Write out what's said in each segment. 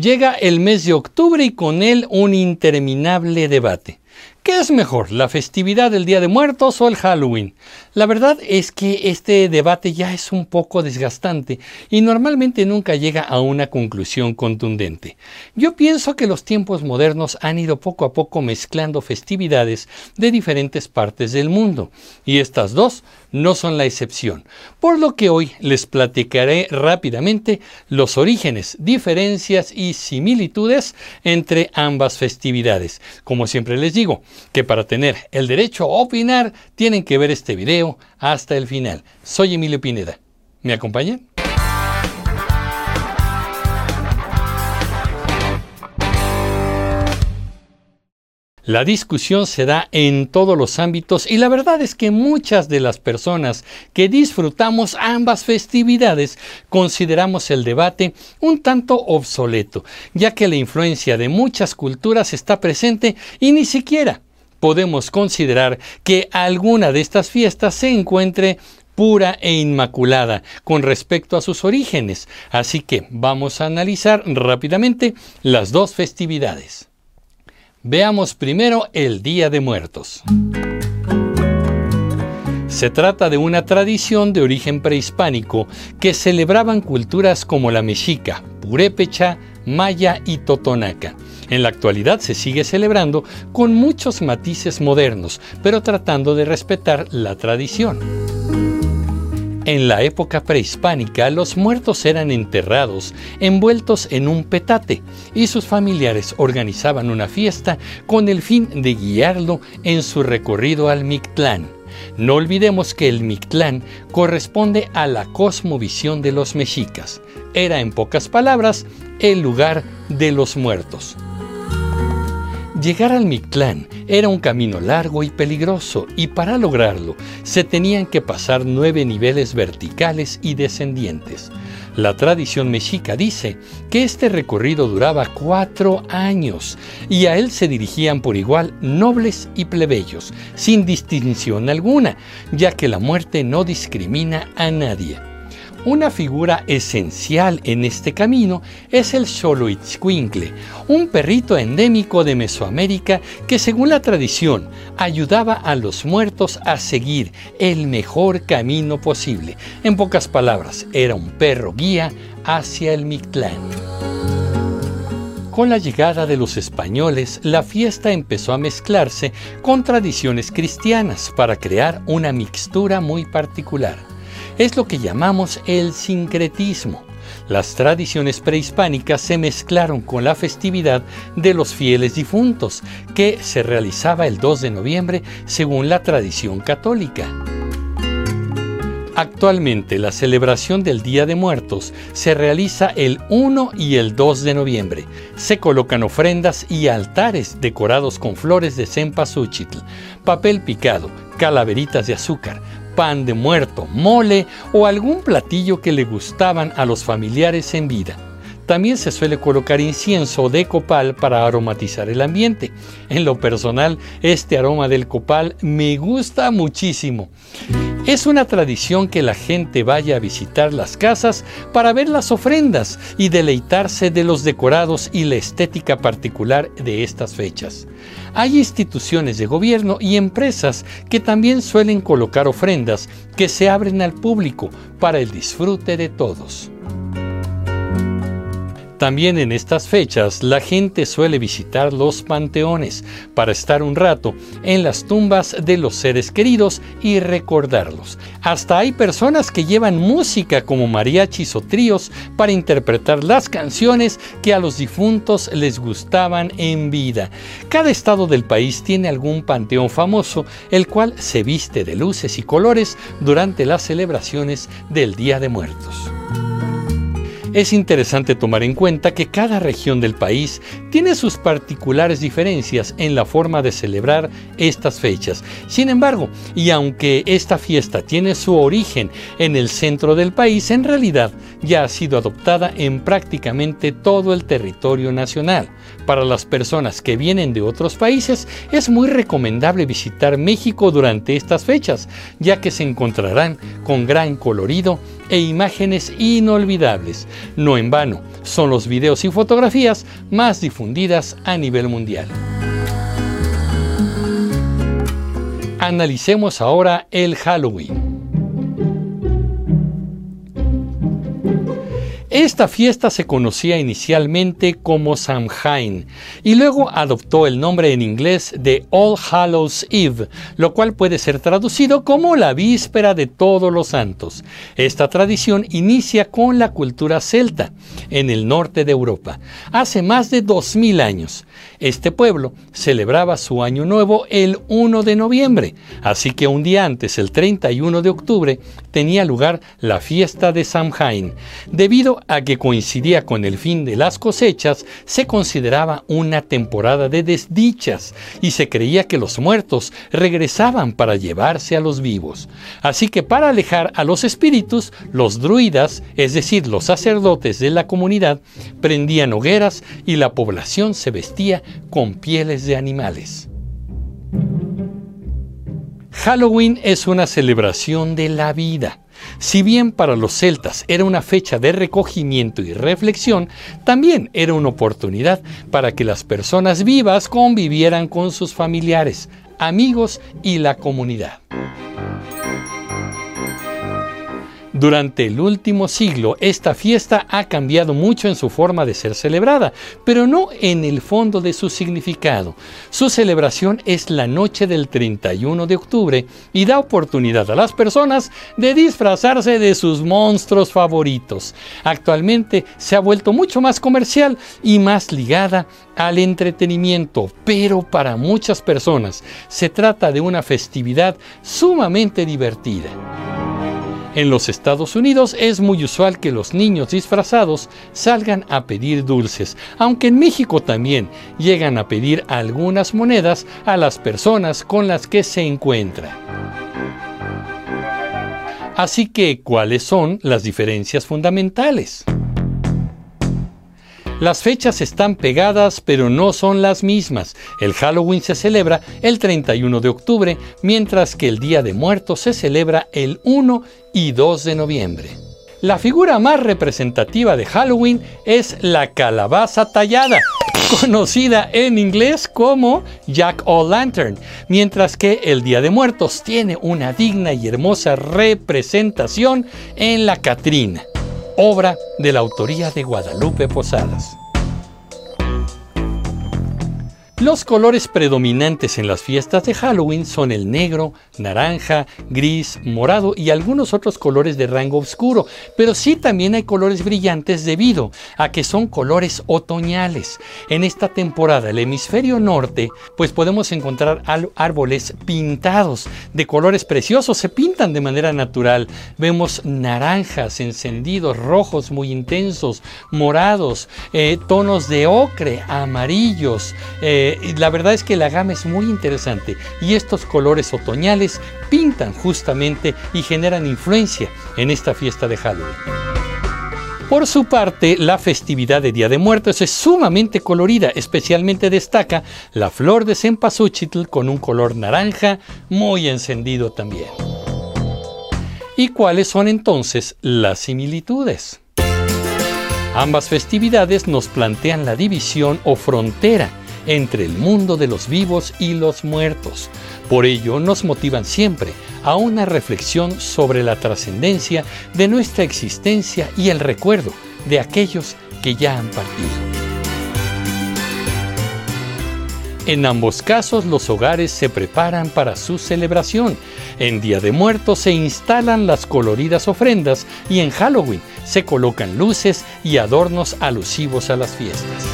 Llega el mes de octubre y con él un interminable debate. ¿Qué es mejor, la festividad del Día de Muertos o el Halloween? La verdad es que este debate ya es un poco desgastante y normalmente nunca llega a una conclusión contundente. Yo pienso que los tiempos modernos han ido poco a poco mezclando festividades de diferentes partes del mundo y estas dos no son la excepción, por lo que hoy les platicaré rápidamente los orígenes, diferencias y similitudes entre ambas festividades. Como siempre les digo, que para tener el derecho a opinar tienen que ver este video hasta el final. Soy Emilio Pineda. ¿Me acompañan? La discusión se da en todos los ámbitos y la verdad es que muchas de las personas que disfrutamos ambas festividades consideramos el debate un tanto obsoleto, ya que la influencia de muchas culturas está presente y ni siquiera podemos considerar que alguna de estas fiestas se encuentre pura e inmaculada con respecto a sus orígenes. Así que vamos a analizar rápidamente las dos festividades. Veamos primero el Día de Muertos. Se trata de una tradición de origen prehispánico que celebraban culturas como la mexica, purépecha, maya y totonaca. En la actualidad se sigue celebrando con muchos matices modernos, pero tratando de respetar la tradición. En la época prehispánica, los muertos eran enterrados envueltos en un petate y sus familiares organizaban una fiesta con el fin de guiarlo en su recorrido al Mictlán. No olvidemos que el Mictlán corresponde a la cosmovisión de los mexicas. Era, en pocas palabras, el lugar de los muertos. Llegar al Mictlán era un camino largo y peligroso y para lograrlo se tenían que pasar nueve niveles verticales y descendientes. La tradición mexica dice que este recorrido duraba cuatro años y a él se dirigían por igual nobles y plebeyos, sin distinción alguna, ya que la muerte no discrimina a nadie. Una figura esencial en este camino es el Xoloitzcuincle, un perrito endémico de Mesoamérica que según la tradición ayudaba a los muertos a seguir el mejor camino posible. En pocas palabras, era un perro guía hacia el Mictlán. Con la llegada de los españoles, la fiesta empezó a mezclarse con tradiciones cristianas para crear una mixtura muy particular es lo que llamamos el sincretismo. Las tradiciones prehispánicas se mezclaron con la festividad de los fieles difuntos, que se realizaba el 2 de noviembre según la tradición católica. Actualmente la celebración del Día de Muertos se realiza el 1 y el 2 de noviembre. Se colocan ofrendas y altares decorados con flores de cempasúchil, papel picado, calaveritas de azúcar, pan de muerto, mole o algún platillo que le gustaban a los familiares en vida. También se suele colocar incienso de copal para aromatizar el ambiente. En lo personal, este aroma del copal me gusta muchísimo. Es una tradición que la gente vaya a visitar las casas para ver las ofrendas y deleitarse de los decorados y la estética particular de estas fechas. Hay instituciones de gobierno y empresas que también suelen colocar ofrendas que se abren al público para el disfrute de todos. También en estas fechas la gente suele visitar los panteones para estar un rato en las tumbas de los seres queridos y recordarlos. Hasta hay personas que llevan música como mariachis o tríos para interpretar las canciones que a los difuntos les gustaban en vida. Cada estado del país tiene algún panteón famoso, el cual se viste de luces y colores durante las celebraciones del Día de Muertos. Es interesante tomar en cuenta que cada región del país tiene sus particulares diferencias en la forma de celebrar estas fechas. Sin embargo, y aunque esta fiesta tiene su origen en el centro del país, en realidad ya ha sido adoptada en prácticamente todo el territorio nacional. Para las personas que vienen de otros países, es muy recomendable visitar México durante estas fechas, ya que se encontrarán con gran colorido e imágenes inolvidables. No en vano, son los videos y fotografías más difundidas a nivel mundial. Analicemos ahora el Halloween. Esta fiesta se conocía inicialmente como Samhain y luego adoptó el nombre en inglés de All Hallows Eve, lo cual puede ser traducido como la víspera de todos los santos. Esta tradición inicia con la cultura celta en el norte de Europa, hace más de 2000 años. Este pueblo celebraba su año nuevo el 1 de noviembre, así que un día antes, el 31 de octubre, tenía lugar la fiesta de Samhain, debido a que coincidía con el fin de las cosechas, se consideraba una temporada de desdichas y se creía que los muertos regresaban para llevarse a los vivos. Así que para alejar a los espíritus, los druidas, es decir, los sacerdotes de la comunidad, prendían hogueras y la población se vestía con pieles de animales. Halloween es una celebración de la vida. Si bien para los celtas era una fecha de recogimiento y reflexión, también era una oportunidad para que las personas vivas convivieran con sus familiares, amigos y la comunidad. Durante el último siglo, esta fiesta ha cambiado mucho en su forma de ser celebrada, pero no en el fondo de su significado. Su celebración es la noche del 31 de octubre y da oportunidad a las personas de disfrazarse de sus monstruos favoritos. Actualmente se ha vuelto mucho más comercial y más ligada al entretenimiento, pero para muchas personas se trata de una festividad sumamente divertida. En los Estados Unidos es muy usual que los niños disfrazados salgan a pedir dulces, aunque en México también llegan a pedir algunas monedas a las personas con las que se encuentran. Así que, ¿cuáles son las diferencias fundamentales? Las fechas están pegadas pero no son las mismas. El Halloween se celebra el 31 de octubre, mientras que el Día de Muertos se celebra el 1 y 2 de noviembre. La figura más representativa de Halloween es la calabaza tallada, conocida en inglés como Jack O'Lantern, mientras que el Día de Muertos tiene una digna y hermosa representación en la Catrina obra de la autoría de Guadalupe Posadas. Los colores predominantes en las fiestas de Halloween son el negro, naranja, gris, morado y algunos otros colores de rango oscuro, pero sí también hay colores brillantes debido a que son colores otoñales. En esta temporada, el hemisferio norte, pues podemos encontrar árboles pintados de colores preciosos, se pintan de manera natural. Vemos naranjas encendidos, rojos muy intensos, morados, eh, tonos de ocre, amarillos. Eh, la verdad es que la gama es muy interesante y estos colores otoñales pintan justamente y generan influencia en esta fiesta de Halloween. Por su parte, la festividad de Día de Muertos es sumamente colorida, especialmente destaca la flor de cempasúchil con un color naranja muy encendido también. ¿Y cuáles son entonces las similitudes? Ambas festividades nos plantean la división o frontera entre el mundo de los vivos y los muertos. Por ello nos motivan siempre a una reflexión sobre la trascendencia de nuestra existencia y el recuerdo de aquellos que ya han partido. En ambos casos los hogares se preparan para su celebración. En Día de Muertos se instalan las coloridas ofrendas y en Halloween se colocan luces y adornos alusivos a las fiestas.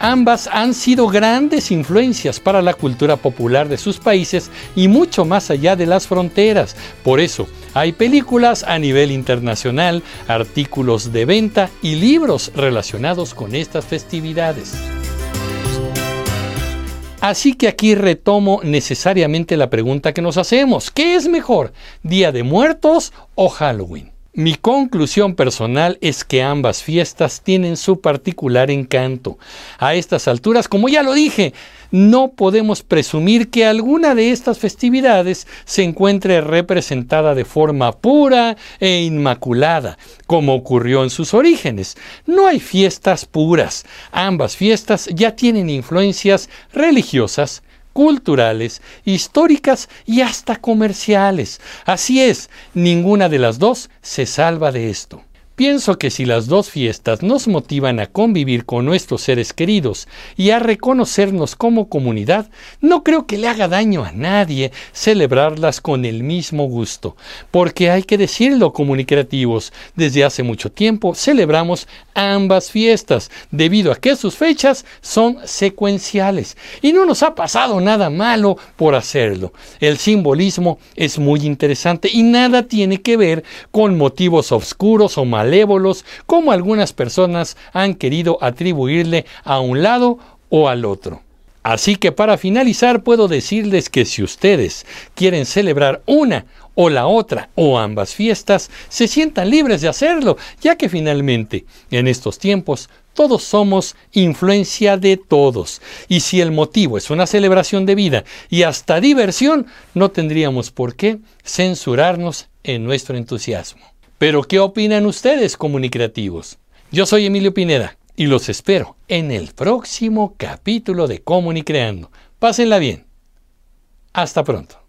Ambas han sido grandes influencias para la cultura popular de sus países y mucho más allá de las fronteras. Por eso, hay películas a nivel internacional, artículos de venta y libros relacionados con estas festividades. Así que aquí retomo necesariamente la pregunta que nos hacemos. ¿Qué es mejor, Día de Muertos o Halloween? Mi conclusión personal es que ambas fiestas tienen su particular encanto. A estas alturas, como ya lo dije, no podemos presumir que alguna de estas festividades se encuentre representada de forma pura e inmaculada, como ocurrió en sus orígenes. No hay fiestas puras. Ambas fiestas ya tienen influencias religiosas, culturales, históricas y hasta comerciales. Así es, ninguna de las dos se salva de esto. Pienso que si las dos fiestas nos motivan a convivir con nuestros seres queridos y a reconocernos como comunidad, no creo que le haga daño a nadie celebrarlas con el mismo gusto, porque hay que decirlo comunicativos, desde hace mucho tiempo celebramos ambas fiestas, debido a que sus fechas son secuenciales y no nos ha pasado nada malo por hacerlo. El simbolismo es muy interesante y nada tiene que ver con motivos oscuros o malos como algunas personas han querido atribuirle a un lado o al otro. Así que para finalizar puedo decirles que si ustedes quieren celebrar una o la otra o ambas fiestas, se sientan libres de hacerlo, ya que finalmente en estos tiempos todos somos influencia de todos. Y si el motivo es una celebración de vida y hasta diversión, no tendríamos por qué censurarnos en nuestro entusiasmo. Pero ¿qué opinan ustedes, comunicativos? Yo soy Emilio Pineda y los espero en el próximo capítulo de Comunicreando. Pásenla bien. Hasta pronto.